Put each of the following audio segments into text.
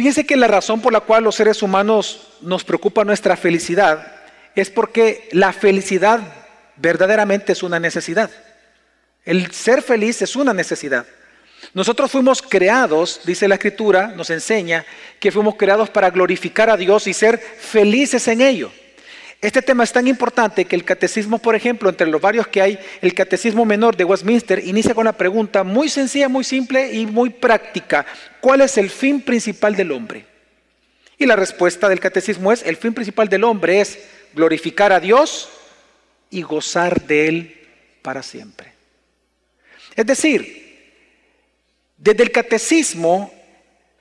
Fíjense que la razón por la cual los seres humanos nos preocupa nuestra felicidad es porque la felicidad verdaderamente es una necesidad. El ser feliz es una necesidad. Nosotros fuimos creados, dice la escritura, nos enseña que fuimos creados para glorificar a Dios y ser felices en ello. Este tema es tan importante que el catecismo, por ejemplo, entre los varios que hay, el catecismo menor de Westminster inicia con una pregunta muy sencilla, muy simple y muy práctica. ¿Cuál es el fin principal del hombre? Y la respuesta del catecismo es, el fin principal del hombre es glorificar a Dios y gozar de Él para siempre. Es decir, desde el catecismo,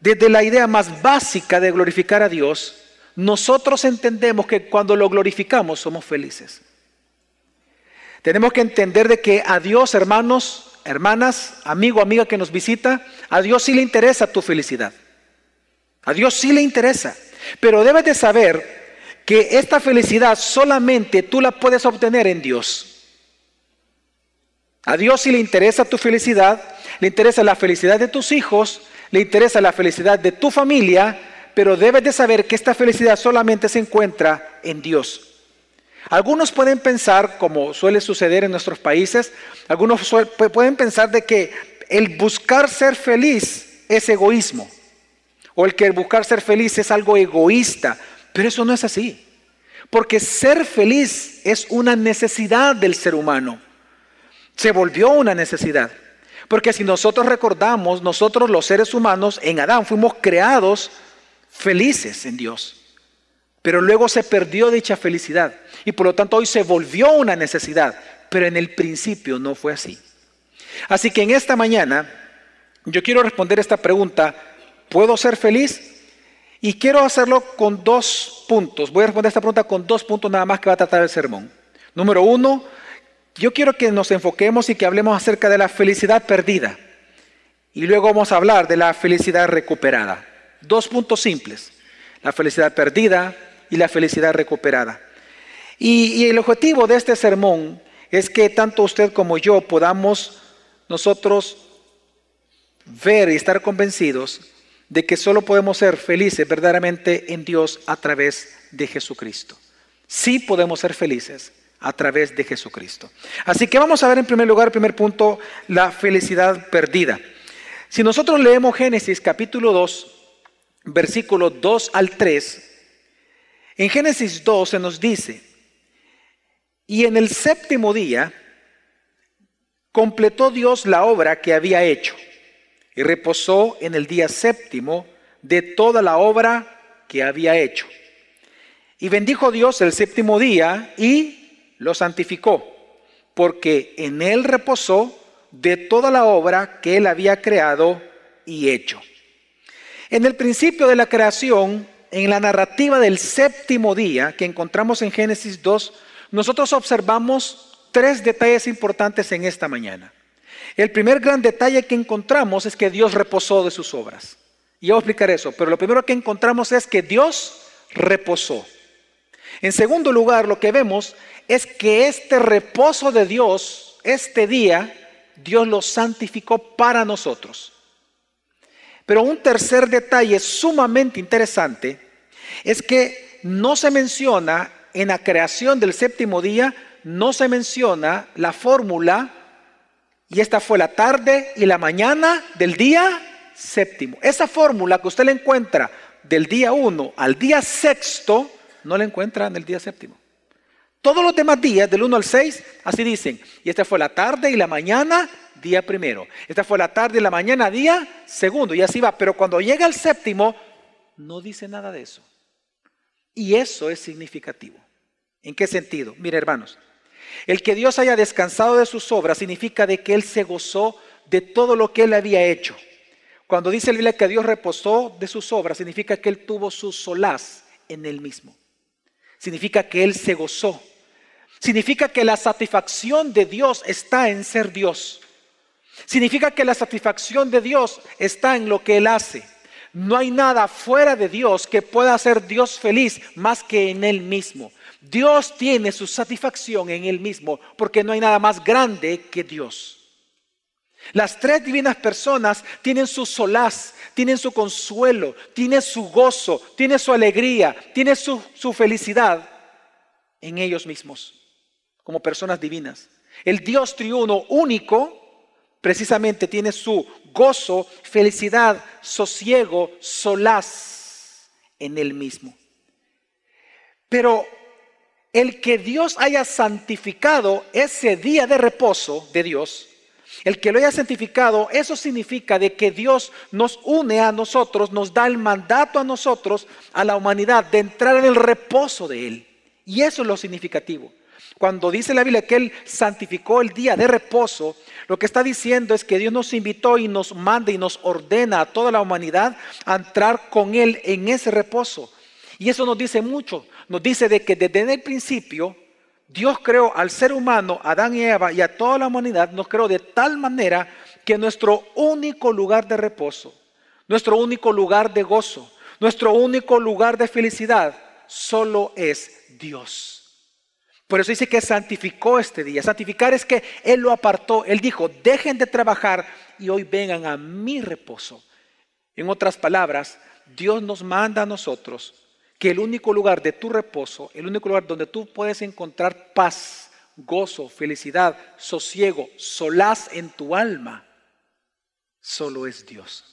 desde la idea más básica de glorificar a Dios, nosotros entendemos que cuando lo glorificamos somos felices. Tenemos que entender de que a Dios, hermanos, hermanas, amigo, amiga que nos visita, a Dios sí le interesa tu felicidad. A Dios sí le interesa. Pero debes de saber que esta felicidad solamente tú la puedes obtener en Dios. A Dios sí le interesa tu felicidad, le interesa la felicidad de tus hijos, le interesa la felicidad de tu familia, pero debes de saber que esta felicidad solamente se encuentra en Dios. Algunos pueden pensar, como suele suceder en nuestros países, algunos pueden pensar de que el buscar ser feliz es egoísmo, o el que buscar ser feliz es algo egoísta, pero eso no es así, porque ser feliz es una necesidad del ser humano, se volvió una necesidad. Porque si nosotros recordamos, nosotros los seres humanos en Adán fuimos creados felices en Dios. Pero luego se perdió dicha felicidad y por lo tanto hoy se volvió una necesidad, pero en el principio no fue así. Así que en esta mañana yo quiero responder esta pregunta, ¿puedo ser feliz? Y quiero hacerlo con dos puntos. Voy a responder esta pregunta con dos puntos nada más que va a tratar el sermón. Número uno, yo quiero que nos enfoquemos y que hablemos acerca de la felicidad perdida. Y luego vamos a hablar de la felicidad recuperada. Dos puntos simples, la felicidad perdida y la felicidad recuperada. Y, el objetivo de este sermón es que tanto usted como yo podamos nosotros ver y estar convencidos de que solo podemos ser felices verdaderamente en Dios a través de Jesucristo. Sí podemos ser felices a través de Jesucristo. Así que vamos a ver en primer lugar, primer punto, la felicidad perdida. Si nosotros leemos Génesis capítulo 2, versículo 2 al 3, en Génesis 2 se nos dice, y en el séptimo día completó Dios la obra que había hecho y reposó en el día séptimo de toda la obra que había hecho. Y bendijo Dios el séptimo día y lo santificó, porque en él reposó de toda la obra que él había creado y hecho. En el principio de la creación, en la narrativa del séptimo día que encontramos en Génesis 2, nosotros observamos tres detalles importantes en esta mañana. El primer gran detalle que encontramos es que Dios reposó de sus obras. Y ya voy a explicar eso, pero lo primero que encontramos es que Dios reposó. En segundo lugar, lo que vemos es que este reposo de Dios, este día, Dios lo santificó para nosotros. Pero un tercer detalle sumamente interesante es que no se menciona en la creación del séptimo día, no se menciona la fórmula, y esta fue la tarde y la mañana del día séptimo. Esa fórmula que usted le encuentra del día 1 al día sexto, no la encuentra en el día séptimo. Todos los demás días, del 1 al 6, así dicen. Y esta fue la tarde y la mañana día primero. Esta fue la tarde y la mañana, día segundo. Y así va. Pero cuando llega el séptimo, no dice nada de eso. Y eso es significativo. ¿En qué sentido? Mire, hermanos, el que Dios haya descansado de sus obras significa de que Él se gozó de todo lo que Él había hecho. Cuando dice la Biblia que Dios reposó de sus obras, significa que Él tuvo su solaz en Él mismo. Significa que Él se gozó. Significa que la satisfacción de Dios está en ser Dios. Significa que la satisfacción de Dios está en lo que Él hace. No hay nada fuera de Dios que pueda hacer Dios feliz más que en Él mismo. Dios tiene su satisfacción en Él mismo porque no hay nada más grande que Dios. Las tres divinas personas tienen su solaz, tienen su consuelo, tienen su gozo, tienen su alegría, tienen su, su felicidad en ellos mismos, como personas divinas. El Dios triuno único precisamente tiene su gozo, felicidad, sosiego, solaz en él mismo. Pero el que Dios haya santificado ese día de reposo de Dios, el que lo haya santificado, eso significa de que Dios nos une a nosotros, nos da el mandato a nosotros, a la humanidad, de entrar en el reposo de Él. Y eso es lo significativo. Cuando dice la Biblia que Él santificó el día de reposo, lo que está diciendo es que Dios nos invitó y nos manda y nos ordena a toda la humanidad a entrar con Él en ese reposo. Y eso nos dice mucho. Nos dice de que desde el principio Dios creó al ser humano, Adán y Eva y a toda la humanidad, nos creó de tal manera que nuestro único lugar de reposo, nuestro único lugar de gozo, nuestro único lugar de felicidad, solo es Dios. Por eso dice que santificó este día. Santificar es que Él lo apartó. Él dijo, dejen de trabajar y hoy vengan a mi reposo. En otras palabras, Dios nos manda a nosotros que el único lugar de tu reposo, el único lugar donde tú puedes encontrar paz, gozo, felicidad, sosiego, solaz en tu alma, solo es Dios.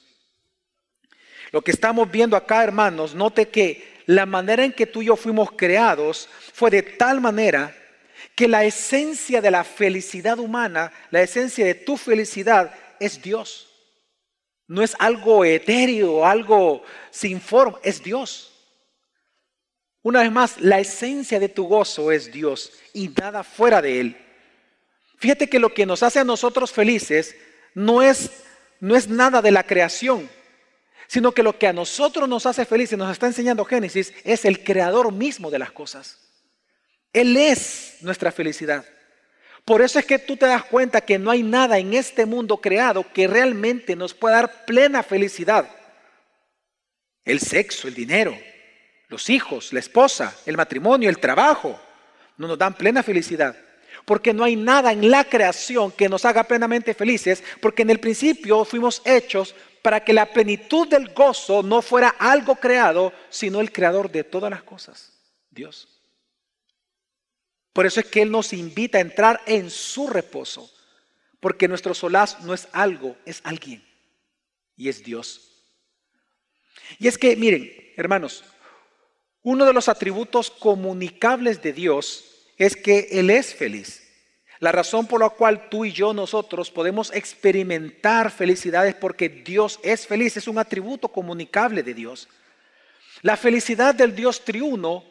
Lo que estamos viendo acá, hermanos, note que la manera en que tú y yo fuimos creados fue de tal manera que la esencia de la felicidad humana, la esencia de tu felicidad es Dios. No es algo etéreo, algo sin forma, es Dios. Una vez más, la esencia de tu gozo es Dios y nada fuera de Él. Fíjate que lo que nos hace a nosotros felices no es, no es nada de la creación, sino que lo que a nosotros nos hace felices, nos está enseñando Génesis, es el creador mismo de las cosas. Él es nuestra felicidad. Por eso es que tú te das cuenta que no hay nada en este mundo creado que realmente nos pueda dar plena felicidad. El sexo, el dinero, los hijos, la esposa, el matrimonio, el trabajo, no nos dan plena felicidad. Porque no hay nada en la creación que nos haga plenamente felices, porque en el principio fuimos hechos para que la plenitud del gozo no fuera algo creado, sino el creador de todas las cosas, Dios. Por eso es que Él nos invita a entrar en su reposo, porque nuestro solaz no es algo, es alguien, y es Dios. Y es que, miren, hermanos, uno de los atributos comunicables de Dios es que Él es feliz. La razón por la cual tú y yo nosotros podemos experimentar felicidad es porque Dios es feliz, es un atributo comunicable de Dios. La felicidad del Dios triuno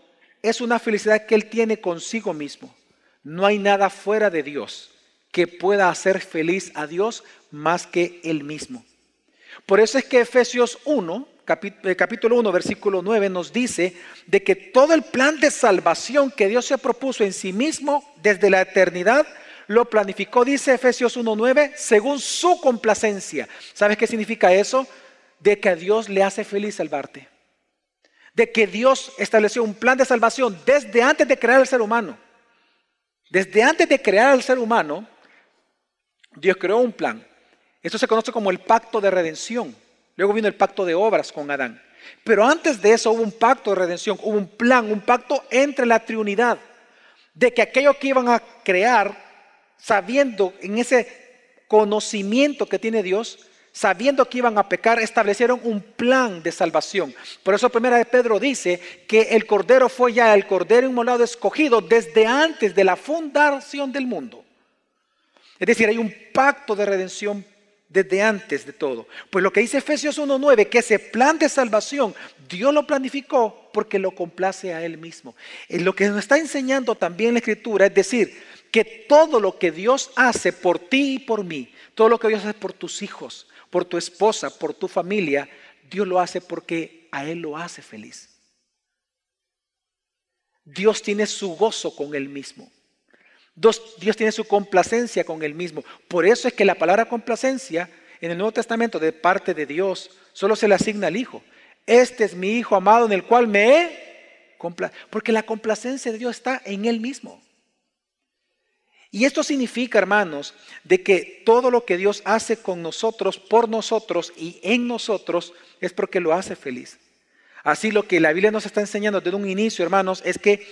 es una felicidad que Él tiene consigo mismo. No hay nada fuera de Dios que pueda hacer feliz a Dios más que Él mismo. Por eso es que Efesios 1, eh, capítulo 1, versículo 9 nos dice de que todo el plan de salvación que Dios se propuso en sí mismo desde la eternidad, lo planificó, dice Efesios 1.9, según su complacencia. ¿Sabes qué significa eso? De que a Dios le hace feliz salvarte. De que Dios estableció un plan de salvación desde antes de crear al ser humano. Desde antes de crear al ser humano, Dios creó un plan. Esto se conoce como el pacto de redención. Luego vino el pacto de obras con Adán. Pero antes de eso hubo un pacto de redención, hubo un plan, un pacto entre la Trinidad, de que aquello que iban a crear, sabiendo en ese conocimiento que tiene Dios, sabiendo que iban a pecar, establecieron un plan de salvación. Por eso primera de Pedro dice que el Cordero fue ya el Cordero inmolado escogido desde antes de la fundación del mundo. Es decir, hay un pacto de redención desde antes de todo. Pues lo que dice Efesios 1.9, que ese plan de salvación Dios lo planificó porque lo complace a Él mismo. Y lo que nos está enseñando también la Escritura es decir, que todo lo que Dios hace por ti y por mí, todo lo que Dios hace por tus hijos, por tu esposa, por tu familia, Dios lo hace porque a Él lo hace feliz. Dios tiene su gozo con Él mismo. Dios, tiene su complacencia con Él mismo. Por eso es que la palabra complacencia en el Nuevo Testamento de parte de Dios solo se le asigna al Hijo. Este es mi Hijo amado en el cual me he Porque la complacencia de Dios está en Él mismo. Y esto significa, hermanos, de que todo lo que Dios hace con nosotros, por nosotros y en nosotros, es porque lo hace feliz. Así lo que la Biblia nos está enseñando desde un inicio, hermanos, es que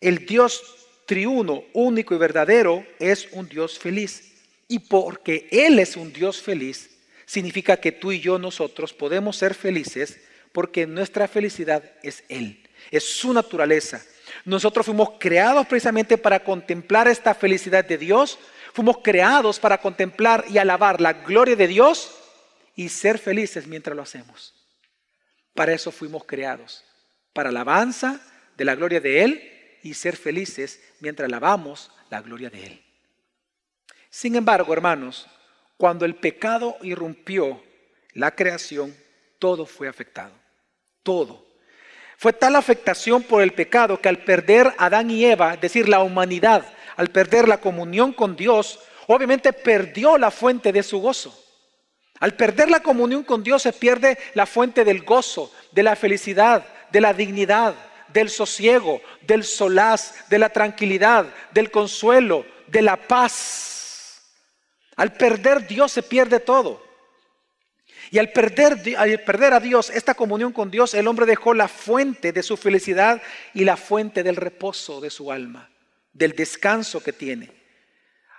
el Dios triuno, único y verdadero, es un Dios feliz. Y porque Él es un Dios feliz, significa que tú y yo nosotros podemos ser felices porque nuestra felicidad es Él, es su naturaleza. Nosotros fuimos creados precisamente para contemplar esta felicidad de Dios, fuimos creados para contemplar y alabar la gloria de Dios y ser felices mientras lo hacemos. Para eso fuimos creados, para alabanza de la gloria de Él y ser felices mientras alabamos la gloria de Él. Sin embargo, hermanos, cuando el pecado irrumpió la creación, todo fue afectado. Todo. Fue tal afectación por el pecado que al perder Adán y Eva, es decir, la humanidad, al perder la comunión con Dios, obviamente perdió la fuente de su gozo. Al perder la comunión con Dios se pierde la fuente del gozo, de la felicidad, de la dignidad, del sosiego, del solaz, de la tranquilidad, del consuelo, de la paz. Al perder Dios se pierde todo. Y al perder, al perder a Dios, esta comunión con Dios, el hombre dejó la fuente de su felicidad y la fuente del reposo de su alma, del descanso que tiene.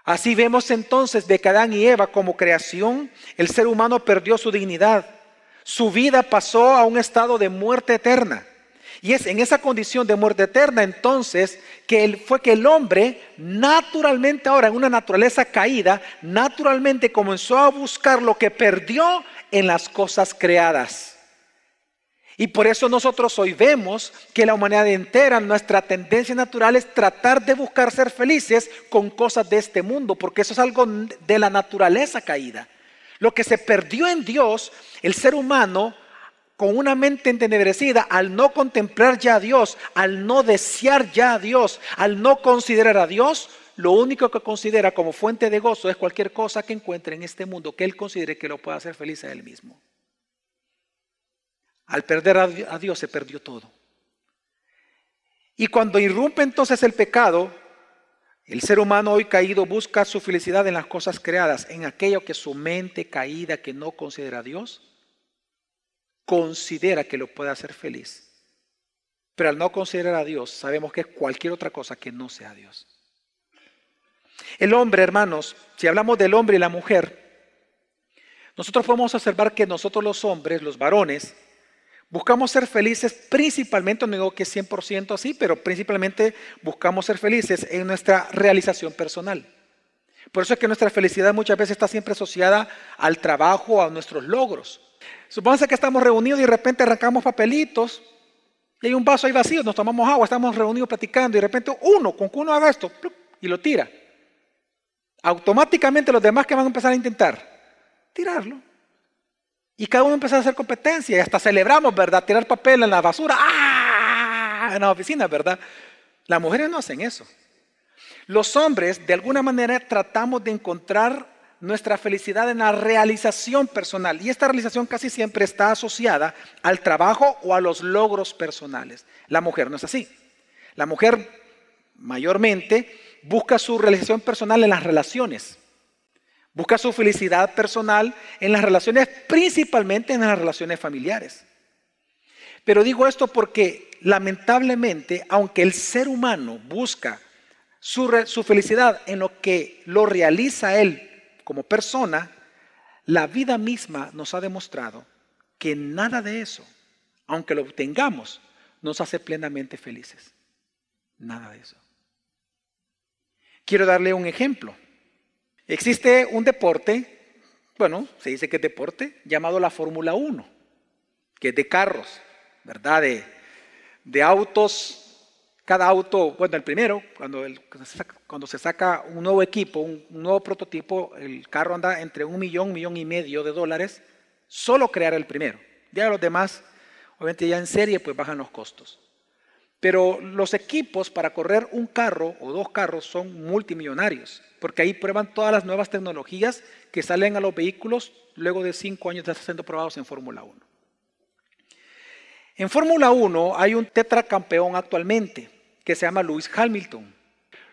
Así vemos entonces de que Adán y Eva como creación, el ser humano perdió su dignidad. Su vida pasó a un estado de muerte eterna. Y es en esa condición de muerte eterna entonces que fue que el hombre naturalmente ahora en una naturaleza caída, naturalmente comenzó a buscar lo que perdió en las cosas creadas. Y por eso nosotros hoy vemos que la humanidad entera, nuestra tendencia natural es tratar de buscar ser felices con cosas de este mundo, porque eso es algo de la naturaleza caída. Lo que se perdió en Dios, el ser humano con una mente entenebrecida, al no contemplar ya a Dios, al no desear ya a Dios, al no considerar a Dios, lo único que considera como fuente de gozo es cualquier cosa que encuentre en este mundo que él considere que lo pueda hacer feliz a él mismo. Al perder a Dios se perdió todo. Y cuando irrumpe entonces el pecado, el ser humano hoy caído busca su felicidad en las cosas creadas, en aquello que su mente caída que no considera a Dios, considera que lo puede hacer feliz. Pero al no considerar a Dios, sabemos que es cualquier otra cosa que no sea Dios. El hombre, hermanos, si hablamos del hombre y la mujer, nosotros podemos observar que nosotros los hombres, los varones, buscamos ser felices principalmente, no digo que 100% así, pero principalmente buscamos ser felices en nuestra realización personal. Por eso es que nuestra felicidad muchas veces está siempre asociada al trabajo, a nuestros logros. Supónganse que estamos reunidos y de repente arrancamos papelitos y hay un vaso ahí vacío, nos tomamos agua, estamos reunidos platicando y de repente uno, con que uno haga esto y lo tira. Automáticamente los demás que van a empezar a intentar tirarlo. Y cada uno empieza a hacer competencia y hasta celebramos, ¿verdad? Tirar papel en la basura, ¡ah! En la oficina, ¿verdad? Las mujeres no hacen eso. Los hombres, de alguna manera, tratamos de encontrar nuestra felicidad en la realización personal. Y esta realización casi siempre está asociada al trabajo o a los logros personales. La mujer no es así. La mujer mayormente busca su realización personal en las relaciones. Busca su felicidad personal en las relaciones, principalmente en las relaciones familiares. Pero digo esto porque lamentablemente, aunque el ser humano busca su, felicidad en lo que lo realiza él como persona, la vida misma nos ha demostrado que nada de eso, aunque lo obtengamos, nos hace plenamente felices. Nada de eso. Quiero darle un ejemplo. Existe un deporte, bueno, se dice que es deporte, llamado la Fórmula 1, que es de carros, ¿verdad? De, de autos cada auto, bueno, el primero, cuando, se, saca, un nuevo equipo, un, nuevo prototipo, el carro anda entre un millón, millón y medio de dólares, solo crear el primero. Ya los demás, obviamente ya en serie, pues bajan los costos. Pero los equipos para correr un carro o dos carros son multimillonarios, porque ahí prueban todas las nuevas tecnologías que salen a los vehículos luego de cinco años de estar siendo probados en Fórmula 1. En Fórmula 1 hay un tetracampeón actualmente, que se llama Lewis Hamilton.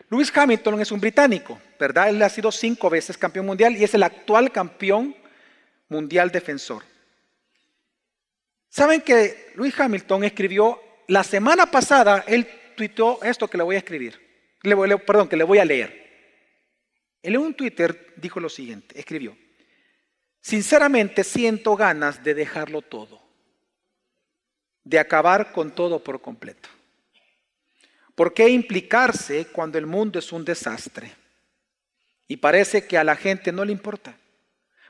Lewis Hamilton es un británico, ¿verdad? Él ha sido cinco veces campeón mundial y es el actual campeón mundial defensor. ¿Saben que Lewis Hamilton escribió la semana pasada, él tuiteó esto que le voy a escribir, perdón, que le voy a leer. Él en un Twitter dijo lo siguiente, escribió, sinceramente siento ganas de dejarlo todo, de acabar con todo por completo. ¿Por qué implicarse cuando el mundo es un desastre? Y parece que a la gente no le importa.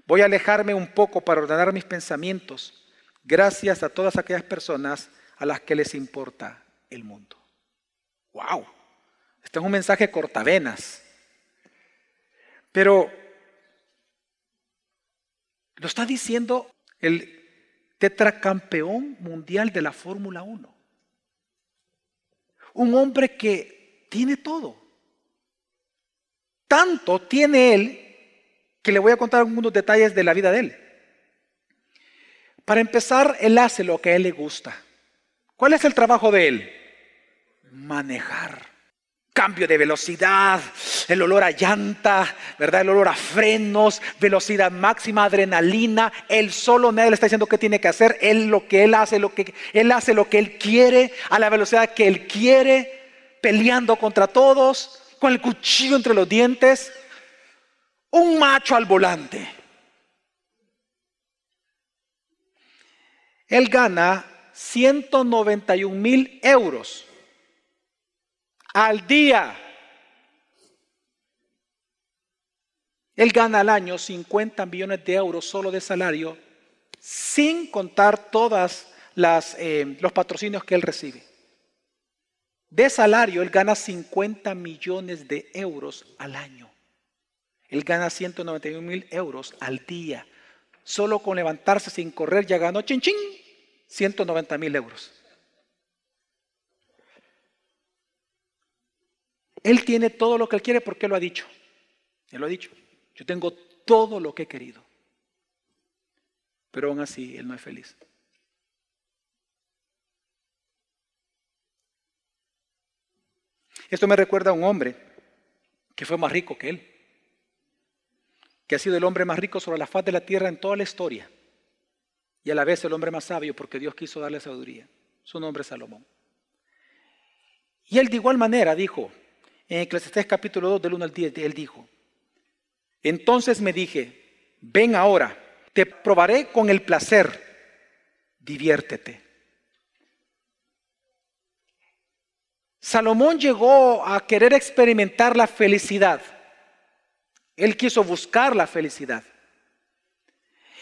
Voy a alejarme un poco para ordenar mis pensamientos, gracias a todas aquellas personas a las que les importa el mundo. ¡Wow! Este es un mensaje cortavenas. Pero lo está diciendo el tetracampeón mundial de la Fórmula 1 un hombre que tiene todo. Tanto tiene él que le voy a contar algunos detalles de la vida de él. Para empezar, él hace lo que a él le gusta. ¿Cuál es el trabajo de él? Manejar cambio de velocidad, el olor a llanta, ¿verdad? El olor a frenos, velocidad máxima, adrenalina. Él solo nadie le está diciendo qué tiene que hacer. Él lo que él hace, lo que él hace lo que él quiere, a la velocidad que él quiere, peleando contra todos, con el cuchillo entre los dientes. Un macho al volante. Él gana 191 mil euros al día. Él gana al año 50 millones de euros solo de salario, sin contar todos eh, los patrocinios que él recibe. De salario, él gana 50 millones de euros al año. Él gana 191 mil euros al día. Solo con levantarse sin correr ya ganó chin chin 190 mil euros. Él tiene todo lo que él quiere porque lo ha dicho. Él lo ha dicho. Yo tengo todo lo que he querido. Pero aún así, él no es feliz. Esto me recuerda a un hombre que fue más rico que él, que ha sido el hombre más rico sobre la faz de la tierra en toda la historia, y a la vez el hombre más sabio porque Dios quiso darle sabiduría. Su nombre es Salomón. Y él de igual manera dijo, en Eclesiastés capítulo 2 del 1 al 10, él dijo, entonces me dije, ven ahora, te probaré con el placer, diviértete. Salomón llegó a querer experimentar la felicidad. Él quiso buscar la felicidad.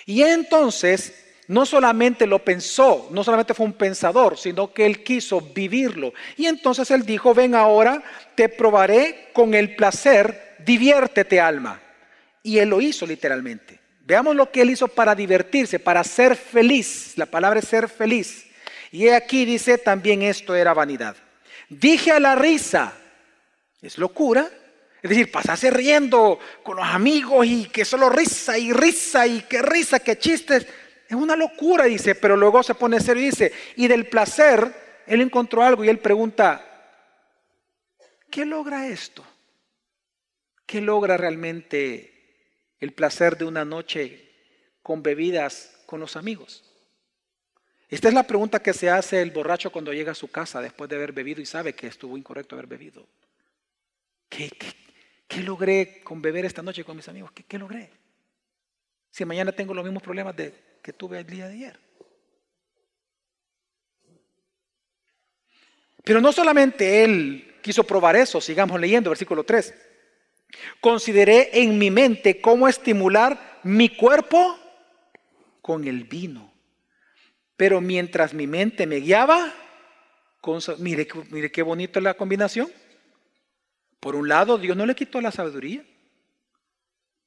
Y entonces no solamente lo pensó, no solamente fue un pensador, sino que él quiso vivirlo. Y entonces él dijo, ven ahora, te probaré con el placer, diviértete alma. Y él lo hizo literalmente. Veamos lo que él hizo para divertirse, para ser feliz. La palabra es ser feliz. Y aquí dice, también esto era vanidad. Dije a la risa, es locura. Es decir, pasase riendo con los amigos y que solo risa y risa y que risa, que chistes. Es una locura, dice, pero luego se pone serio y dice, y del placer, él encontró algo y él pregunta, ¿qué logra esto? ¿Qué logra realmente el placer de una noche con bebidas con los amigos? Esta es la pregunta que se hace el borracho cuando llega a su casa después de haber bebido y sabe que estuvo incorrecto haber bebido. ¿Qué, logré con beber esta noche con mis amigos? ¿Qué, ¿Qué logré? Si mañana tengo los mismos problemas de, que tuve el día de ayer. Pero no solamente él quiso probar eso, sigamos leyendo, versículo 3. Consideré en mi mente cómo estimular mi cuerpo con el vino. Pero mientras mi mente me guiaba, mire, mire qué bonito la combinación. Por un lado, Dios no le quitó la sabiduría.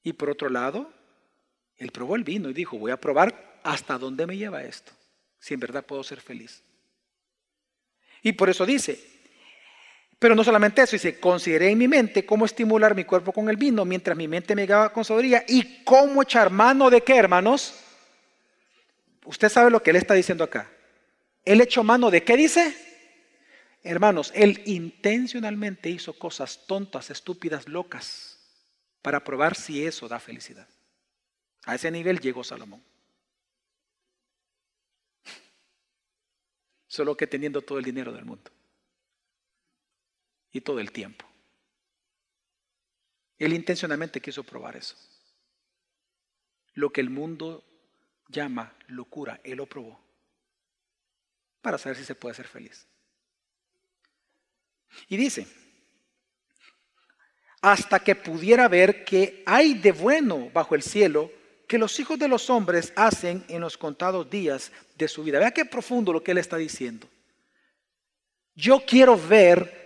Y por otro lado, él probó el vino y dijo, voy a probar hasta dónde me lleva esto, si en verdad puedo ser feliz. Y por eso dice, pero no solamente eso, dice, consideré en mi mente cómo estimular mi cuerpo con el vino mientras mi mente me daba con sabiduría y cómo echar mano de qué, hermanos. Usted sabe lo que él está diciendo acá. Él echó mano de qué dice? Hermanos, él intencionalmente hizo cosas tontas, estúpidas, locas, para probar si eso da felicidad. A ese nivel llegó Salomón. Solo que teniendo todo el dinero del mundo y todo el tiempo. Él intencionalmente quiso probar eso. Lo que el mundo llama locura, él lo probó para saber si se puede ser feliz. Y dice, hasta que pudiera ver que hay de bueno bajo el cielo que los hijos de los hombres hacen en los contados días de su vida. Vea qué profundo lo que él está diciendo. Yo quiero ver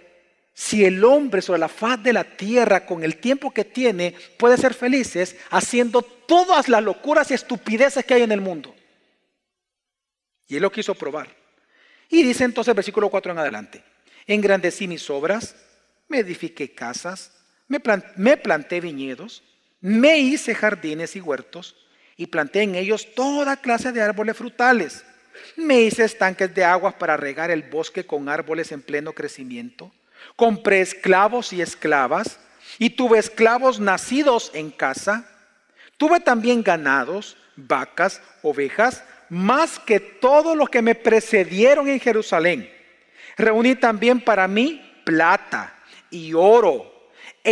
si el hombre sobre la faz de la tierra, con el tiempo que tiene, puede ser felices haciendo todas las locuras y estupideces que hay en el mundo. Y él lo quiso probar. Y dice entonces versículo 4 en adelante, engrandecí mis obras, me edifiqué casas, me, me planté viñedos, me hice jardines y huertos y planté en ellos toda clase de árboles frutales. Me hice estanques de aguas para regar el bosque con árboles en pleno crecimiento. Compré esclavos y esclavas y tuve esclavos nacidos en casa. Tuve también ganados, vacas, ovejas, más que todos los que me precedieron en Jerusalén. Reuní también para mí plata y oro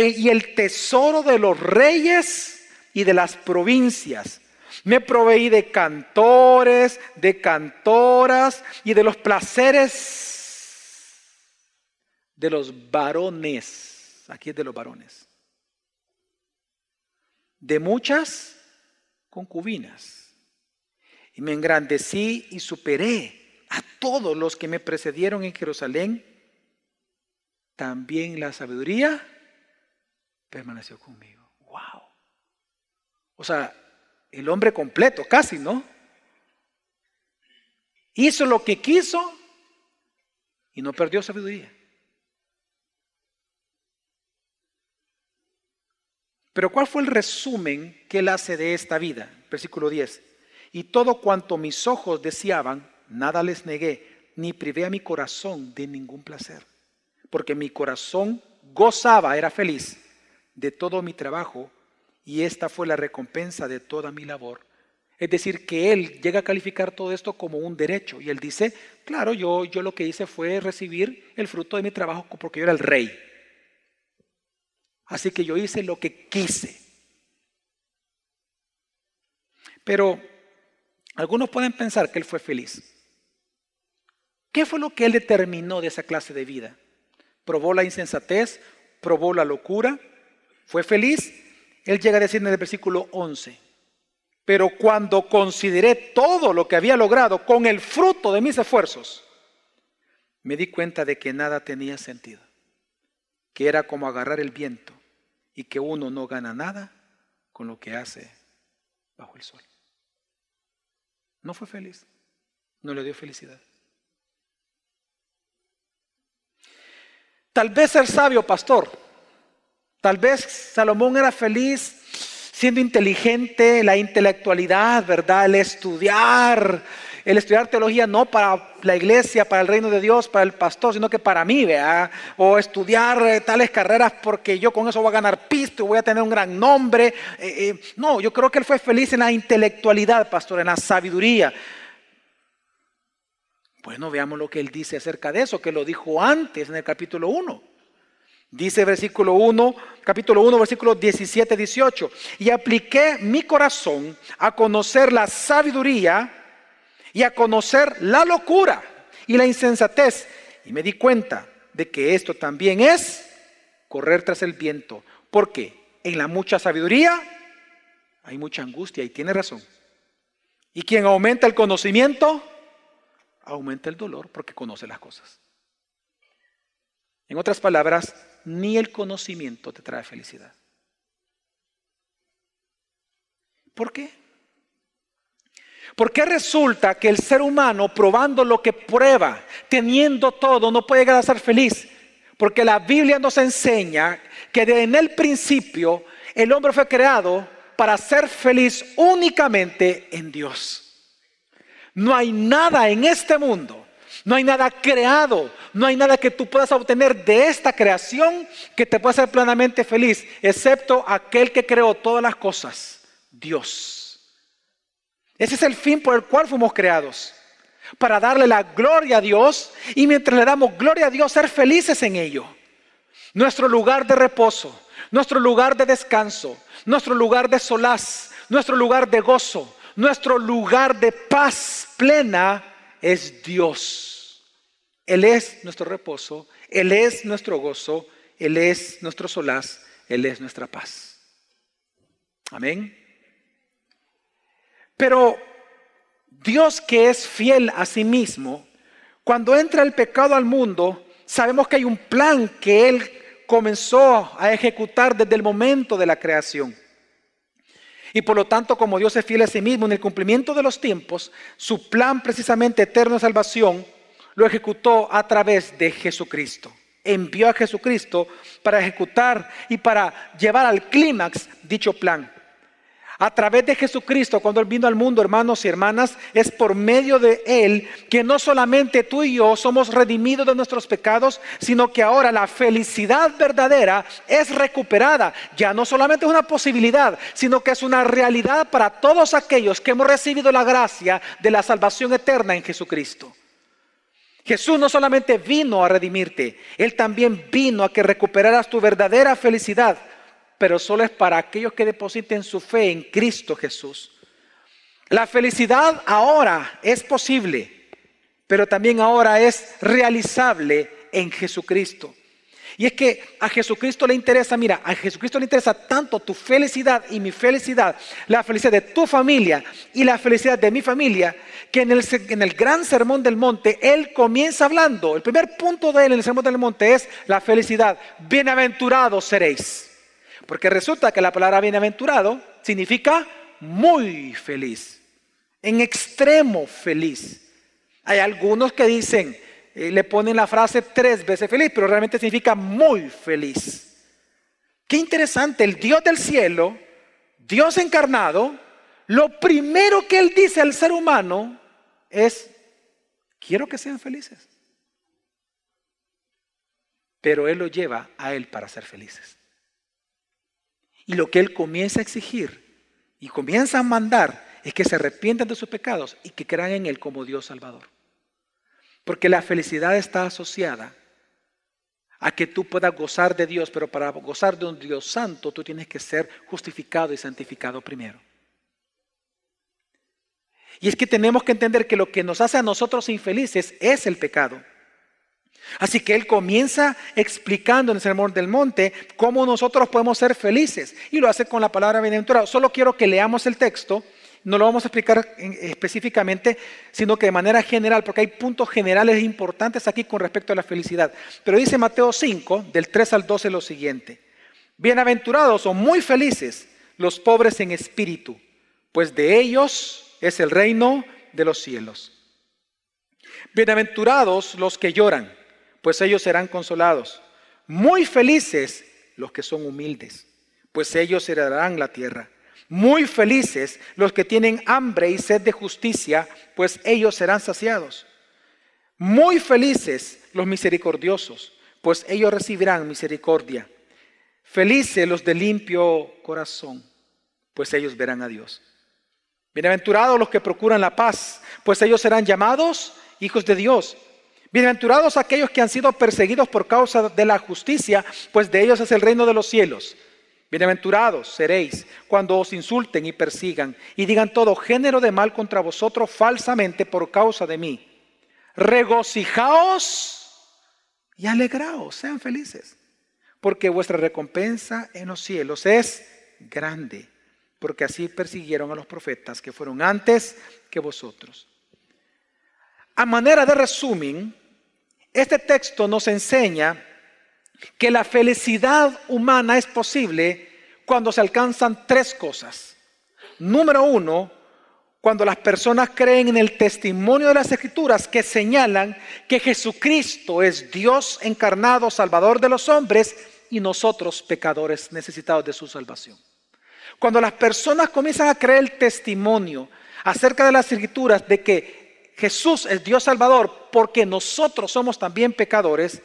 y el tesoro de los reyes y de las provincias. Me proveí de cantores, de cantoras y de los placeres de los varones. Aquí es de los varones. De muchas concubinas. Y me engrandecí y superé a todos los que me precedieron en Jerusalén. También la sabiduría permaneció conmigo. ¡Wow! O sea, el hombre completo, casi, ¿no? Hizo lo que quiso y no perdió sabiduría. Pero ¿cuál fue el resumen que él hace de esta vida? Versículo 10. Y todo cuanto mis ojos deseaban, nada les negué, ni privé a mi corazón de ningún placer. Porque mi corazón gozaba, era feliz de todo mi trabajo y esta fue la recompensa de toda mi labor. Es decir, que él llega a calificar todo esto como un derecho. Y él dice, claro, yo, yo lo que hice fue recibir el fruto de mi trabajo porque yo era el rey. Así que yo hice lo que quise. Pero algunos pueden pensar que él fue feliz. ¿Qué fue lo que él determinó de esa clase de vida? ¿Probó la insensatez? ¿Probó la locura? ¿Fue feliz? Él llega a decir en el versículo 11, pero cuando consideré todo lo que había logrado con el fruto de mis esfuerzos, me di cuenta de que nada tenía sentido, que era como agarrar el viento y que uno no gana nada con lo que hace bajo el sol. No fue feliz, no le dio felicidad. Tal vez ser sabio, pastor, Tal vez Salomón era feliz siendo inteligente, la intelectualidad, ¿verdad? El estudiar, el estudiar teología no para la iglesia, para el reino de Dios, para el pastor, sino que para mí, ¿verdad? O estudiar eh, tales carreras porque yo con eso voy a ganar pisto, voy a tener un gran nombre. Eh, eh, no, yo creo que él fue feliz en la intelectualidad, pastor, en la sabiduría. Bueno, veamos lo que él dice acerca de eso, que lo dijo antes en el capítulo 1. Dice versículo 1, capítulo 1, versículo 17, 18. Y apliqué mi corazón a conocer la sabiduría y a conocer la locura y la insensatez. Y me di cuenta de que esto también es correr tras el viento. Porque en la mucha sabiduría hay mucha angustia y tiene razón. Y quien aumenta el conocimiento, aumenta el dolor porque conoce las cosas. En otras palabras, ni el conocimiento te trae felicidad. ¿Por qué? Porque resulta que el ser humano, probando lo que prueba, teniendo todo, no puede llegar a ser feliz. Porque la Biblia nos enseña que en el principio el hombre fue creado para ser feliz únicamente en Dios. No hay nada en este mundo No hay nada creado, no hay nada que tú puedas obtener de esta creación que te pueda hacer plenamente feliz, excepto aquel que creó todas las cosas, Dios. Ese es el fin por el cual fuimos creados, para darle la gloria a Dios y mientras le damos gloria a Dios, ser felices en ello. Nuestro lugar de reposo, nuestro lugar de descanso, nuestro lugar de solaz, nuestro lugar de gozo, nuestro lugar de paz plena es Dios. Él es nuestro reposo, Él es nuestro gozo, Él es nuestro solaz, Él es nuestra paz. Amén. Pero Dios que es fiel a sí mismo, cuando entra el pecado al mundo, sabemos que hay un plan que Él comenzó a ejecutar desde el momento de la creación. Y por lo tanto, como Dios es fiel a sí mismo en el cumplimiento de los tiempos, su plan precisamente eterno de salvación lo ejecutó a través de Jesucristo. Envió a Jesucristo para ejecutar y para llevar al clímax dicho plan. A través de Jesucristo, cuando Él vino al mundo, hermanos y hermanas, es por medio de Él que no solamente tú y yo somos redimidos de nuestros pecados, sino que ahora la felicidad verdadera es recuperada. Ya no solamente es una posibilidad, sino que es una realidad para todos aquellos que hemos recibido la gracia de la salvación eterna en Jesucristo. Jesús no solamente vino a redimirte, Él también vino a que recuperaras tu verdadera felicidad pero solo es para aquellos que depositen su fe en Cristo Jesús. La felicidad ahora es posible, pero también ahora es realizable en Jesucristo. Y es que a Jesucristo le interesa, mira, a Jesucristo le interesa tanto tu felicidad y mi felicidad, la felicidad de tu familia y la felicidad de mi familia, que en el, en el gran sermón del monte, Él comienza hablando, el primer punto de Él en el sermón del monte es la felicidad. Bienaventurados seréis. Porque resulta que la palabra bienaventurado significa muy feliz, en extremo feliz. Hay algunos que dicen, eh, le ponen la frase tres veces feliz, pero realmente significa muy feliz. Qué interesante, el Dios del cielo, Dios encarnado, lo primero que Él dice al ser humano es, quiero que sean felices. Pero Él lo lleva a Él para ser felices. Y lo que Él comienza a exigir y comienza a mandar es que se arrepientan de sus pecados y que crean en Él como Dios Salvador. Porque la felicidad está asociada a que tú puedas gozar de Dios, pero para gozar de un Dios santo tú tienes que ser justificado y santificado primero. Y es que tenemos que entender que lo que nos hace a nosotros infelices es el pecado. Así que él comienza explicando en el Sermón del Monte cómo nosotros podemos ser felices y lo hace con la palabra bienaventurado. Solo quiero que leamos el texto, no lo vamos a explicar específicamente, sino que de manera general, porque hay puntos generales importantes aquí con respecto a la felicidad. Pero dice Mateo 5, del 3 al 12 lo siguiente. Bienaventurados o muy felices los pobres en espíritu, pues de ellos es el reino de los cielos. Bienaventurados los que lloran pues ellos serán consolados. Muy felices los que son humildes, pues ellos heredarán la tierra. Muy felices los que tienen hambre y sed de justicia, pues ellos serán saciados. Muy felices los misericordiosos, pues ellos recibirán misericordia. Felices los de limpio corazón, pues ellos verán a Dios. Bienaventurados los que procuran la paz, pues ellos serán llamados hijos de Dios. Bienaventurados aquellos que han sido perseguidos por causa de la justicia, pues de ellos es el reino de los cielos. Bienaventurados seréis cuando os insulten y persigan y digan todo género de mal contra vosotros falsamente por causa de mí. Regocijaos y alegraos, sean felices, porque vuestra recompensa en los cielos es grande, porque así persiguieron a los profetas que fueron antes que vosotros. A manera de resumen, este texto nos enseña que la felicidad humana es posible cuando se alcanzan tres cosas. Número uno, cuando las personas creen en el testimonio de las escrituras que señalan que Jesucristo es Dios encarnado, Salvador de los hombres y nosotros pecadores necesitados de su salvación. Cuando las personas comienzan a creer el testimonio acerca de las escrituras de que Jesús es Dios Salvador porque nosotros somos también pecadores,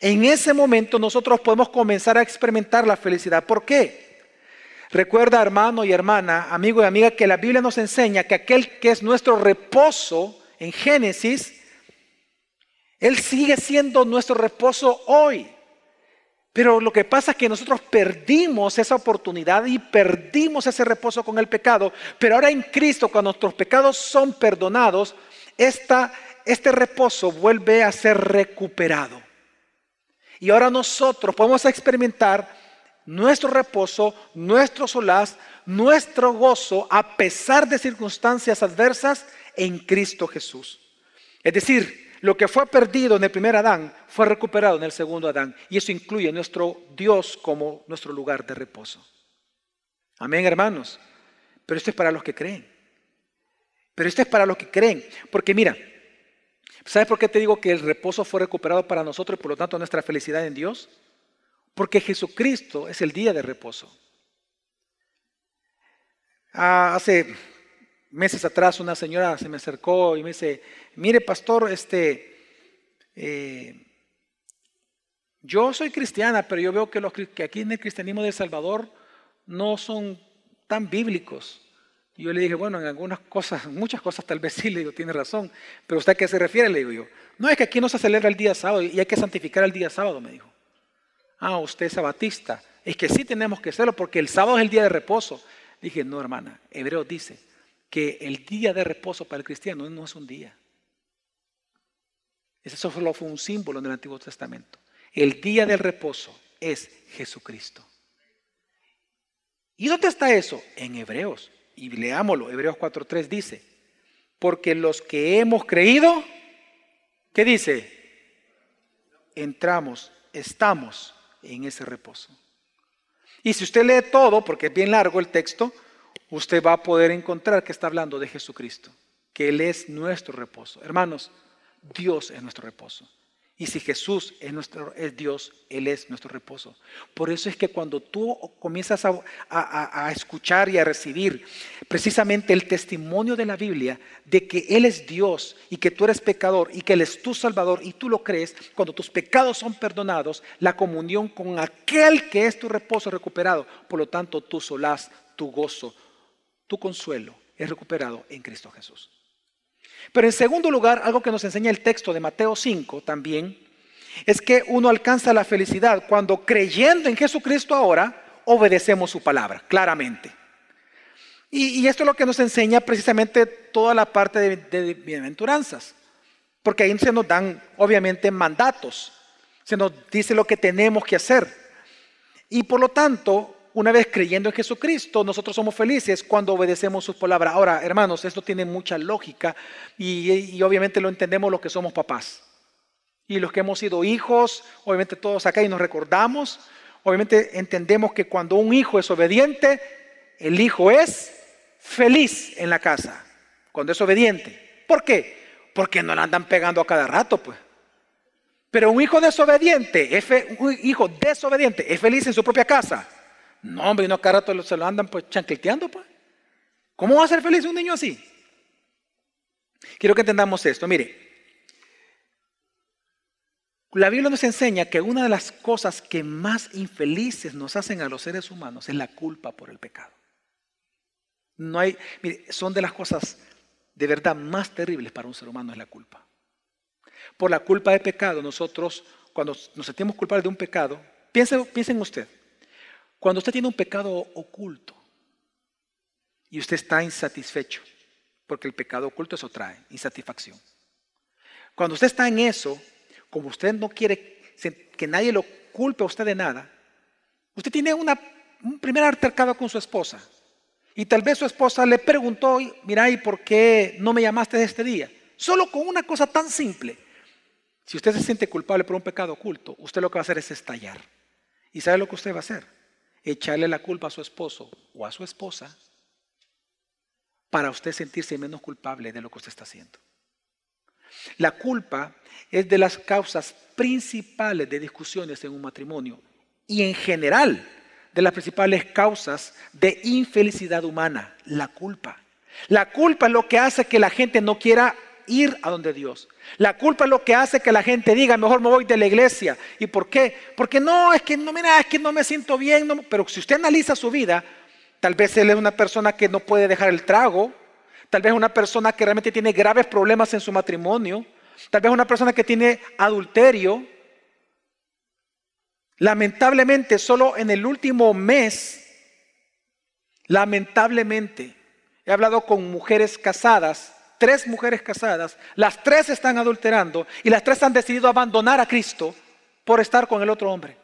en ese momento nosotros podemos comenzar a experimentar la felicidad. ¿Por qué? Recuerda, hermano y hermana, amigo y amiga, que la Biblia nos enseña que aquel que es nuestro reposo en Génesis, Él sigue siendo nuestro reposo hoy. Pero lo que pasa es que nosotros perdimos esa oportunidad y perdimos ese reposo con el pecado. Pero ahora en Cristo, cuando nuestros pecados son perdonados, este reposo vuelve a ser recuperado. Y ahora nosotros podemos experimentar nuestro reposo, nuestro solaz, nuestro gozo a pesar de circunstancias adversas en Cristo Jesús. Es decir, lo que fue perdido en el primer Adán fue recuperado en el segundo Adán. Y eso incluye nuestro Dios como nuestro lugar de reposo. Amén, hermanos. Pero esto es para los que creen. Pero esto es para los que creen. Porque mira, ¿sabes por qué te digo que el reposo fue recuperado para nosotros y por lo tanto nuestra felicidad en Dios? Porque Jesucristo es el día de reposo. Ah, hace meses atrás una señora se me acercó y me dice, mire pastor, este, eh, yo soy cristiana, pero yo veo que, los, que aquí en el cristianismo de El Salvador no son tan bíblicos. Y yo le dije, bueno, en algunas cosas, muchas cosas tal vez sí, le digo, tiene razón, pero ¿usted a qué se refiere? Le digo yo, no es que aquí no se celebra el día sábado y hay que santificar el día sábado, me dijo. Ah, usted es sabatista. Es que sí tenemos que hacerlo porque el sábado es el día de reposo. Dije, no, hermana, Hebreo dice que el día de reposo para el cristiano no es un día. Eso solo fue un símbolo en el Antiguo Testamento. El día del reposo es Jesucristo. ¿Y dónde está eso? En Hebreos. Y leámoslo, Hebreos 4.3 dice, porque los que hemos creído, ¿qué dice? Entramos, estamos en ese reposo. Y si usted lee todo, porque es bien largo el texto, usted va a poder encontrar que está hablando de Jesucristo, que Él es nuestro reposo. Hermanos, Dios es nuestro reposo. Y si Jesús es, nuestro, es Dios, Él es nuestro reposo. Por eso es que cuando tú comienzas a, a, escuchar y a recibir precisamente el testimonio de la Biblia de que Él es Dios y que tú eres pecador y que Él es tu Salvador y tú lo crees, cuando tus pecados son perdonados, la comunión con aquel que es tu reposo recuperado. Por lo tanto, tu solaz, tu gozo, tu consuelo es recuperado en Cristo Jesús. Pero en segundo lugar, algo que nos enseña el texto de Mateo 5 también, es que uno alcanza la felicidad cuando creyendo en Jesucristo ahora, obedecemos su palabra, claramente. Y, esto es lo que nos enseña precisamente toda la parte de, de bienaventuranzas, porque ahí se nos dan obviamente mandatos, se nos dice lo que tenemos que hacer. Y por lo tanto, una vez creyendo en Jesucristo, nosotros somos felices cuando obedecemos sus palabras. Ahora, hermanos, esto tiene mucha lógica y, obviamente lo entendemos los que somos papás. Y los que hemos sido hijos, obviamente todos acá y nos recordamos, obviamente entendemos que cuando un hijo es obediente, el hijo es feliz en la casa, cuando es obediente. ¿Por qué? Porque no le andan pegando a cada rato, pues. Pero un hijo desobediente, un hijo desobediente, es feliz en su propia casa. No, hombre, no, cada rato se lo andan pues chancleteando, pues. ¿Cómo va a ser feliz un niño así? Quiero que entendamos esto. Mire, la Biblia nos enseña que una de las cosas que más infelices nos hacen a los seres humanos es la culpa por el pecado. No hay, mire, son de las cosas de verdad más terribles para un ser humano es la culpa. Por la culpa del pecado, nosotros, cuando nos sentimos culpables de un pecado, piensen, piensen usted, cuando usted tiene un pecado oculto y usted está insatisfecho, porque el pecado oculto eso trae insatisfacción. Cuando usted está en eso, como usted no quiere que nadie lo culpe a usted de nada, usted tiene una, un primer altercado con su esposa. Y tal vez su esposa le preguntó, mira, ¿y por qué no me llamaste este día? Solo con una cosa tan simple. Si usted se siente culpable por un pecado oculto, usted lo que va a hacer es estallar. ¿Y sabe lo que usted va a hacer? Echarle la culpa a su esposo o a su esposa para usted sentirse menos culpable de lo que usted está haciendo. La culpa es de las causas principales de discusiones en un matrimonio y en general de las principales causas de infelicidad humana, la culpa. La culpa es lo que hace que la gente no quiera ir a donde Dios. La culpa es lo que hace que la gente diga, mejor me voy de la iglesia. ¿Y por qué? Porque no, es que no, mira, es que no me siento bien. Pero si usted analiza su vida, tal vez él es una persona que no puede dejar el trago, tal vez una persona que realmente tiene graves problemas en su matrimonio, tal vez una persona que tiene adulterio. Lamentablemente, solo en el último mes, lamentablemente, he hablado con mujeres casadas tres mujeres casadas, las tres están adulterando y las tres han decidido abandonar a Cristo por estar con el otro hombre.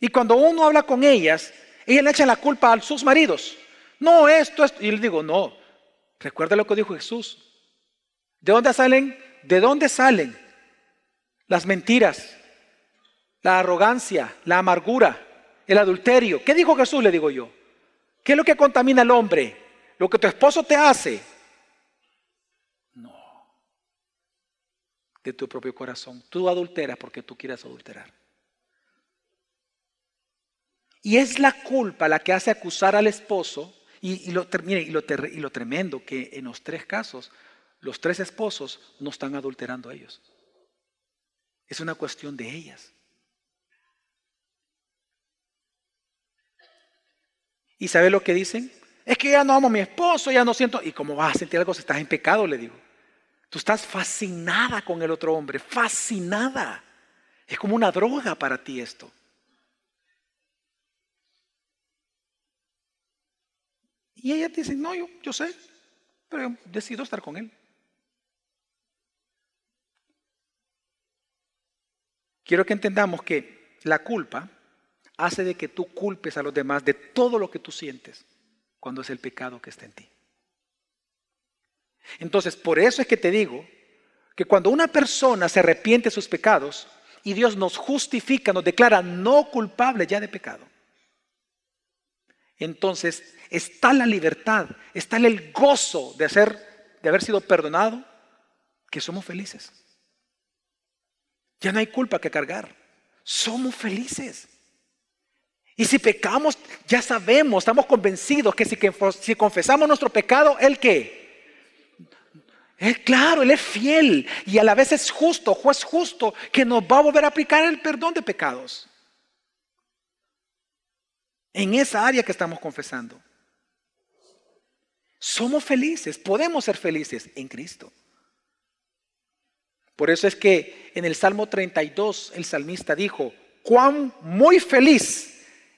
Y cuando uno habla con ellas, ellas le echan la culpa a sus maridos. No, esto es... Y le digo, no, recuerda lo que dijo Jesús. ¿De dónde salen? ¿De dónde salen las mentiras, la arrogancia, la amargura, el adulterio? ¿Qué dijo Jesús? Le digo yo. ¿Qué es lo que contamina al hombre? ¿Lo que tu esposo te hace? No. De tu propio corazón. Tú adulteras porque tú quieres adulterar. Y es la culpa la que hace acusar al esposo. Y, lo, y, lo, y lo tremendo que en los tres casos, los tres esposos no están adulterando a ellos. Es una cuestión de ellas. ¿Y sabe lo que dicen? Es que ya no amo a mi esposo, ya no siento. ¿Y cómo vas a sentir algo si estás en pecado? Le digo. Tú estás fascinada con el otro hombre, fascinada. Es como una droga para ti esto. Y ella dice, no, yo, yo sé, pero yo decido estar con él. Quiero que entendamos que la culpa hace de que tú culpes a los demás de todo lo que tú sientes cuando es el pecado que está en ti. Entonces, por eso es que te digo que cuando una persona se arrepiente de sus pecados y Dios nos justifica, nos declara no culpable ya de pecado, entonces está la libertad, está el gozo de, hacer, de haber sido perdonado, que somos felices. Ya no hay culpa que cargar, somos felices. Y si pecamos, ya sabemos, estamos convencidos que si, confesamos nuestro pecado, ¿Él qué? Es claro, Él es fiel y a la vez es justo, juez justo, que nos va a volver a aplicar el perdón de pecados. En esa área que estamos confesando. Somos felices, podemos ser felices en Cristo. Por eso es que en el Salmo 32 el salmista dijo, cuán muy feliz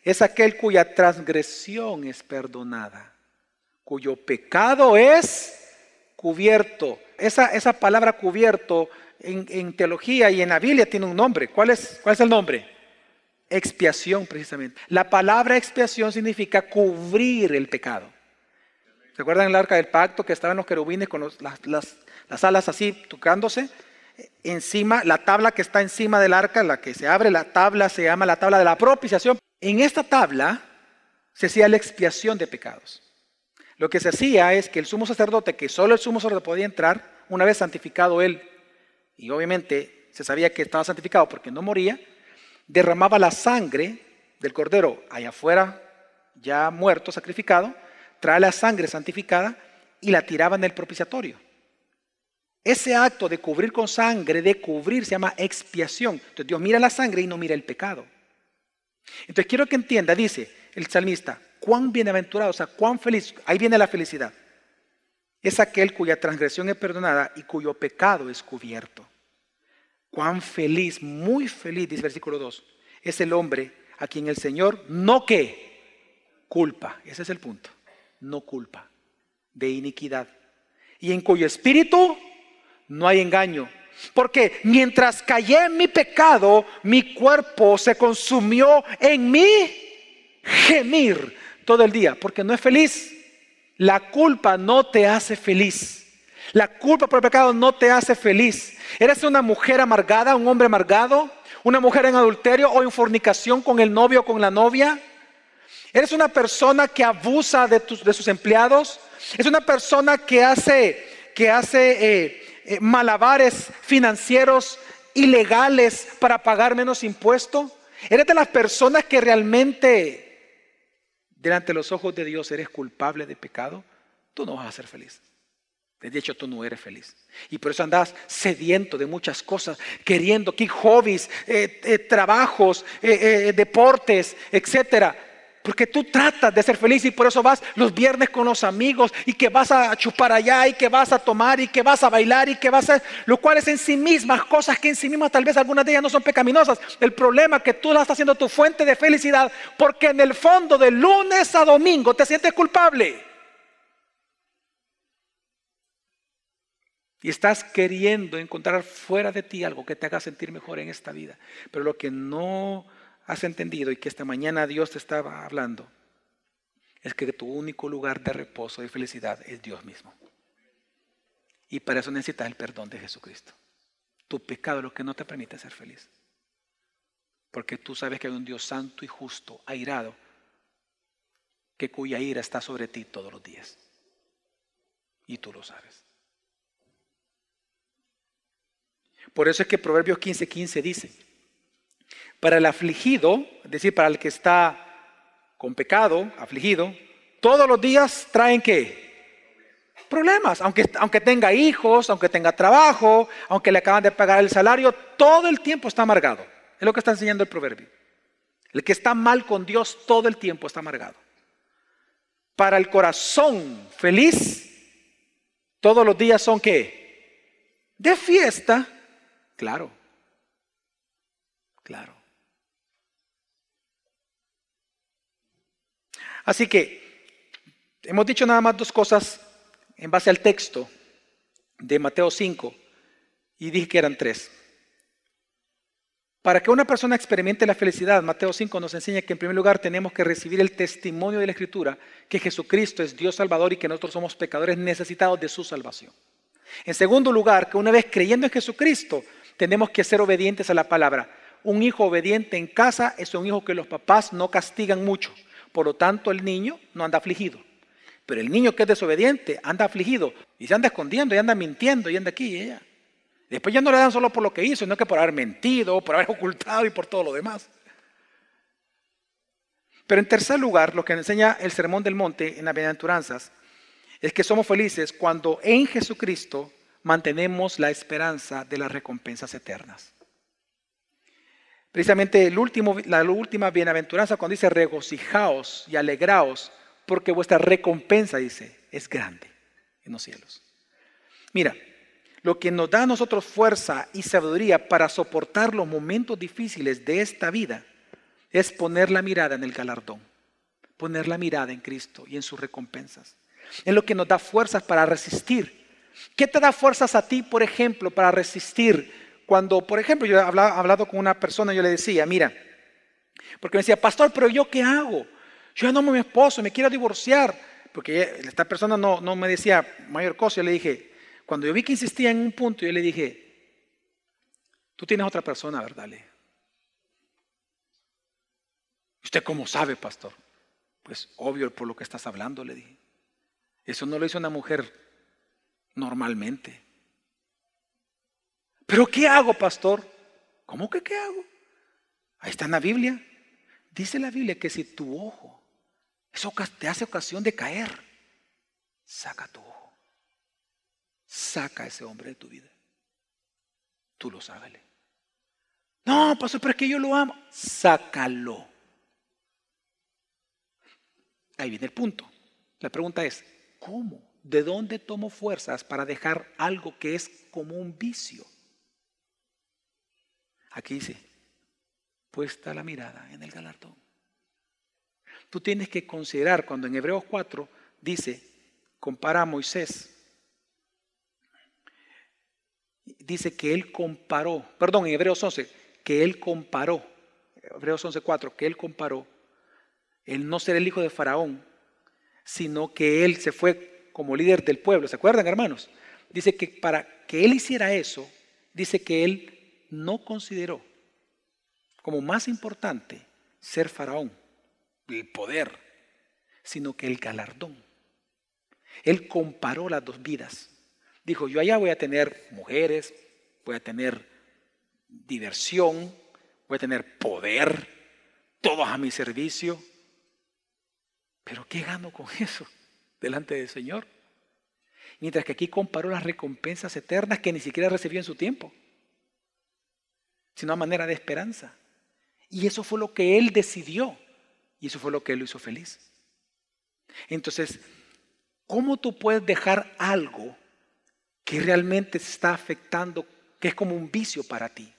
es aquel cuya transgresión es perdonada, cuyo pecado es cubierto. Esa, esa palabra cubierto en, teología y en la Biblia tiene un nombre. ¿Cuál es, ¿Cuál es el nombre? Expiación, precisamente. La palabra expiación significa cubrir el pecado. ¿Se acuerdan el arca del pacto que estaban los querubines con las, las alas así tocándose? Encima, la tabla que está encima del arca, la que se abre, la tabla se llama la tabla de la propiciación. En esta tabla se hacía la expiación de pecados. Lo que se hacía es que el sumo sacerdote, que solo el sumo sacerdote podía entrar, una vez santificado él, y obviamente se sabía que estaba santificado porque no moría, derramaba la sangre del cordero allá afuera, ya muerto, sacrificado, trae la sangre santificada y la tiraba en el propiciatorio. Ese acto de cubrir con sangre, de cubrir, se llama expiación. Entonces Dios mira la sangre y no mira el pecado. Entonces quiero que entienda, dice el salmista, cuán bienaventurado, o sea, cuán feliz, ahí viene la felicidad. Es aquel cuya transgresión es perdonada y cuyo pecado es cubierto. Cuán feliz, muy feliz, dice el versículo 2, es el hombre a quien el Señor no que culpa, ese es el punto, no culpa de iniquidad. Y en cuyo espíritu no hay engaño. Porque mientras callé en mi pecado, mi cuerpo se consumió en mi gemir todo el día, porque no es feliz. La culpa no te hace feliz. La culpa por el pecado no te hace feliz. ¿Eres una mujer amargada, un hombre amargado? ¿Una mujer en adulterio o en fornicación con el novio o con la novia? ¿Eres una persona que abusa de sus empleados? ¿Es una persona que hace, que hace eh, eh, malabares financieros ilegales para pagar menos impuesto? ¿Eres de las personas que realmente delante de los ojos de Dios eres culpable de pecado, tú no vas a ser feliz. De hecho, tú no eres feliz. Y por eso andas sediento de muchas cosas, queriendo que hobbies, eh, eh, trabajos, deportes, etcétera. Porque tú tratas de ser feliz y por eso vas los viernes con los amigos y que vas a chupar allá y que vas a tomar y que vas a bailar y que vas a... Lo cual es en sí mismas, cosas que en sí mismas tal vez algunas de ellas no son pecaminosas. El problema es que tú las estás haciendo tu fuente de felicidad porque en el fondo de lunes a domingo te sientes culpable. Y estás queriendo encontrar fuera de ti algo que te haga sentir mejor en esta vida. Pero lo que no has entendido y que esta mañana Dios te estaba hablando es que tu único lugar de reposo y felicidad es Dios mismo. Y para eso necesitas el perdón de Jesucristo. Tu pecado es lo que no te permite ser feliz. Porque tú sabes que hay un Dios santo y justo, airado, que cuya ira está sobre ti todos los días. Y tú lo sabes. Por eso es que Proverbios 15:15 15 dice, para el afligido, es decir, para el que está con pecado, afligido, todos los días traen qué? Problemas, aunque, tenga hijos, aunque tenga trabajo, aunque le acaban de pagar el salario, todo el tiempo está amargado. Es lo que está enseñando el proverbio. El que está mal con Dios todo el tiempo está amargado. Para el corazón feliz, todos los días son qué? De fiesta Claro, claro. Así que hemos dicho nada más dos cosas en base al texto de Mateo 5 y dije que eran tres. Para que una persona experimente la felicidad, Mateo 5 nos enseña que en primer lugar tenemos que recibir el testimonio de la Escritura, que Jesucristo es Dios Salvador y que nosotros somos pecadores necesitados de su salvación. En segundo lugar, que una vez creyendo en Jesucristo, tenemos que ser obedientes a la palabra. Un hijo obediente en casa es un hijo que los papás no castigan mucho. Por lo tanto, el niño no anda afligido. Pero el niño que es desobediente anda afligido y se anda escondiendo y anda mintiendo y anda aquí y allá. Después ya no le dan solo por lo que hizo, sino que por haber mentido, por haber ocultado y por todo lo demás. Pero en tercer lugar, lo que enseña el Sermón del Monte en las Bienaventuranzas es que somos felices cuando en Jesucristo mantenemos la esperanza de las recompensas eternas. Precisamente la última bienaventuranza cuando dice regocijaos y alegraos, porque vuestra recompensa, dice, es grande en los cielos. Mira, lo que nos da a nosotros fuerza y sabiduría para soportar los momentos difíciles de esta vida es poner la mirada en el galardón, poner la mirada en Cristo y en sus recompensas. Es lo que nos da fuerzas para resistir ¿Qué te da fuerzas a ti, por ejemplo, para resistir? Cuando, por ejemplo, yo he hablado, con una persona, yo le decía, mira, porque me decía, pastor, pero yo qué hago? Yo ya no amo a mi esposo, me quiero divorciar. Porque esta persona no, no me decía mayor cosa, yo le dije, cuando yo vi que insistía en un punto, yo le dije, tú tienes otra persona, ¿verdad? ¿Usted cómo sabe, pastor? Pues obvio por lo que estás hablando, le dije. Eso no lo hizo una mujer normalmente. ¿Pero qué hago, pastor? ¿Cómo que qué hago? Ahí está en la Biblia. Dice la Biblia que si tu ojo te hace ocasión de caer, saca tu ojo. Saca a ese hombre de tu vida. Tú lo sabes. No, pastor, pero es que yo lo amo. Sácalo. Ahí viene el punto. La pregunta es, ¿cómo? ¿De dónde tomo fuerzas para dejar algo que es como un vicio? Aquí dice, puesta la mirada en el galardón. Tú tienes que considerar cuando en Hebreos 4 dice, compara a Moisés, dice que él comparó, perdón, en Hebreos 11, que él comparó, Hebreos 11, 4, que él comparó el no ser el hijo de Faraón, sino que él se fue como líder del pueblo. ¿Se acuerdan, hermanos? Dice que para que él hiciera eso, dice que él no consideró como más importante ser faraón, el poder, sino que el galardón. Él comparó las dos vidas. Dijo, yo allá voy a tener mujeres, voy a tener diversión, voy a tener poder, todos a mi servicio. Pero ¿qué gano con eso delante del Señor? Mientras que aquí comparó las recompensas eternas que ni siquiera recibió en su tiempo, sino a manera de esperanza. Y eso fue lo que él decidió. Y eso fue lo que lo hizo feliz. Entonces, ¿cómo tú puedes dejar algo que realmente se está afectando, que es como un vicio para ti?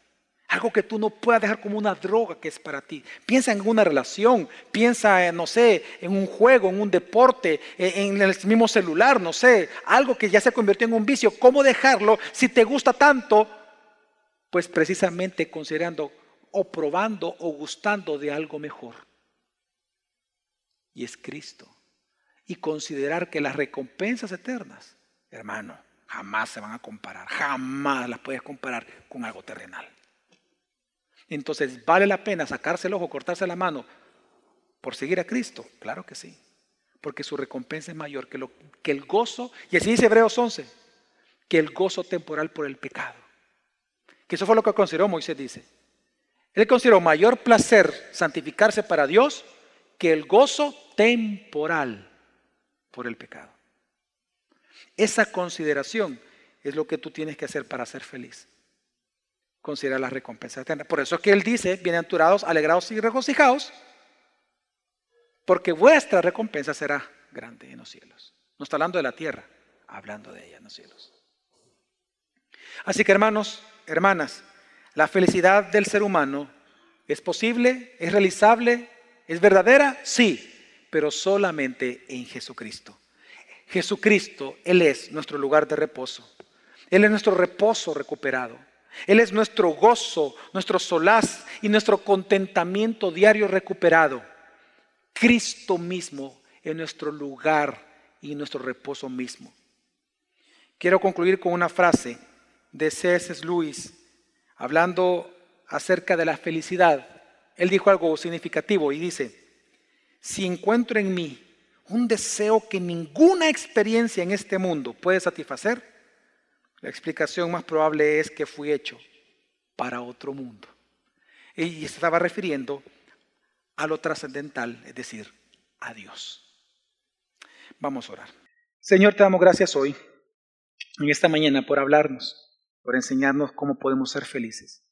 Algo que tú no puedas dejar como una droga que es para ti. Piensa en una relación, piensa, en, no sé, en un juego, en un deporte, en el mismo celular, no sé, algo que ya se convirtió en un vicio. ¿Cómo dejarlo si te gusta tanto? Pues precisamente considerando o probando o gustando de algo mejor. Y es Cristo. Y considerar que las recompensas eternas, hermano, jamás se van a comparar, jamás las puedes comparar con algo terrenal. Entonces, ¿vale la pena sacarse el ojo, cortarse la mano por seguir a Cristo? Claro que sí, porque su recompensa es mayor que, lo, que el gozo, y así dice Hebreos 11, que el gozo temporal por el pecado. Que eso fue lo que consideró Moisés, dice. Él consideró mayor placer santificarse para Dios que el gozo temporal por el pecado. Esa consideración es lo que tú tienes que hacer para ser feliz considera la recompensa eterna. Por eso es que Él dice, bienaventurados, alegrados y regocijados, porque vuestra recompensa será grande en los cielos. No está hablando de la tierra, hablando de ella en los cielos. Así que hermanos, hermanas, la felicidad del ser humano es posible, es realizable, es verdadera, sí, pero solamente en Jesucristo. Jesucristo, Él es nuestro lugar de reposo. Él es nuestro reposo recuperado. Él es nuestro gozo, nuestro solaz y nuestro contentamiento diario recuperado. Cristo mismo en nuestro lugar y nuestro reposo mismo. Quiero concluir con una frase de C.S. Lewis hablando acerca de la felicidad. Él dijo algo significativo y dice, si encuentro en mí un deseo que ninguna experiencia en este mundo puede satisfacer, la explicación más probable es que fui hecho para otro mundo. Y estaba refiriendo a lo trascendental, es decir, a Dios. Vamos a orar. Señor, te damos gracias hoy, en esta mañana, por hablarnos, por enseñarnos cómo podemos ser felices.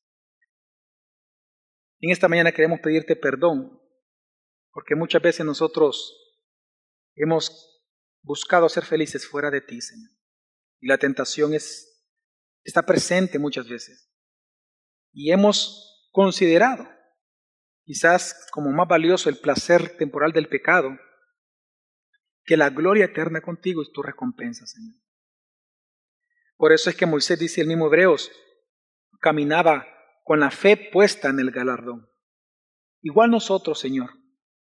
En esta mañana queremos pedirte perdón, porque muchas veces nosotros hemos buscado ser felices fuera de ti, Señor. Y la tentación es, está presente muchas veces. Y hemos considerado quizás como más valioso el placer temporal del pecado que la gloria eterna contigo es tu recompensa, Señor. Por eso es que Moisés dice el mismo Hebreos, caminaba con la fe puesta en el galardón. Igual nosotros, Señor,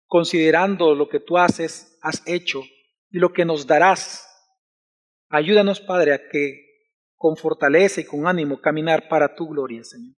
considerando lo que tú haces, has hecho y lo que nos darás Ayúdanos, Padre, a que con fortaleza y con ánimo caminar para tu gloria, Señor.